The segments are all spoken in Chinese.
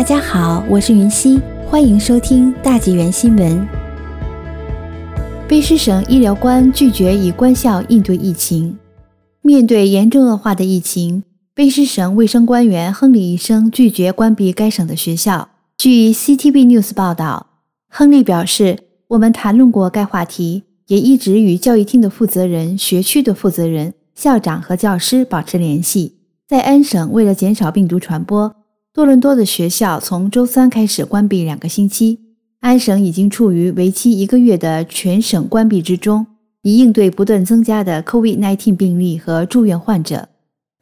大家好，我是云溪，欢迎收听大纪元新闻。卑诗省医疗官拒绝以官校应对疫情。面对严重恶化的疫情，卑诗省卫生官员亨利医生拒绝关闭该省的学校。据 CTV News 报道，亨利表示：“我们谈论过该话题，也一直与教育厅的负责人、学区的负责人、校长和教师保持联系。在安省，为了减少病毒传播。”多伦多的学校从周三开始关闭两个星期。安省已经处于为期一个月的全省关闭之中，以应对不断增加的 COVID-19 病例和住院患者。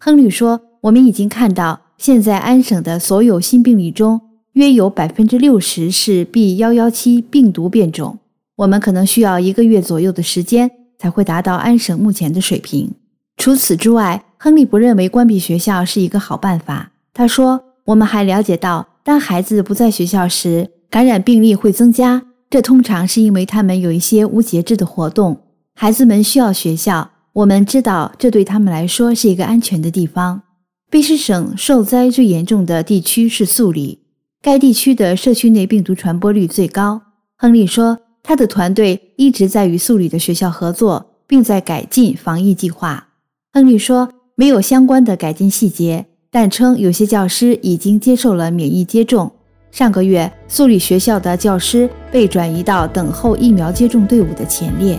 亨利说：“我们已经看到，现在安省的所有新病例中，约有百分之六十是 B.1.1.7 病毒变种。我们可能需要一个月左右的时间才会达到安省目前的水平。除此之外，亨利不认为关闭学校是一个好办法。他说。”我们还了解到，当孩子不在学校时，感染病例会增加。这通常是因为他们有一些无节制的活动。孩子们需要学校，我们知道这对他们来说是一个安全的地方。卑诗省受灾最严重的地区是素里，该地区的社区内病毒传播率最高。亨利说，他的团队一直在与素里的学校合作，并在改进防疫计划。亨利说，没有相关的改进细节。但称有些教师已经接受了免疫接种。上个月，素里学校的教师被转移到等候疫苗接种队伍的前列。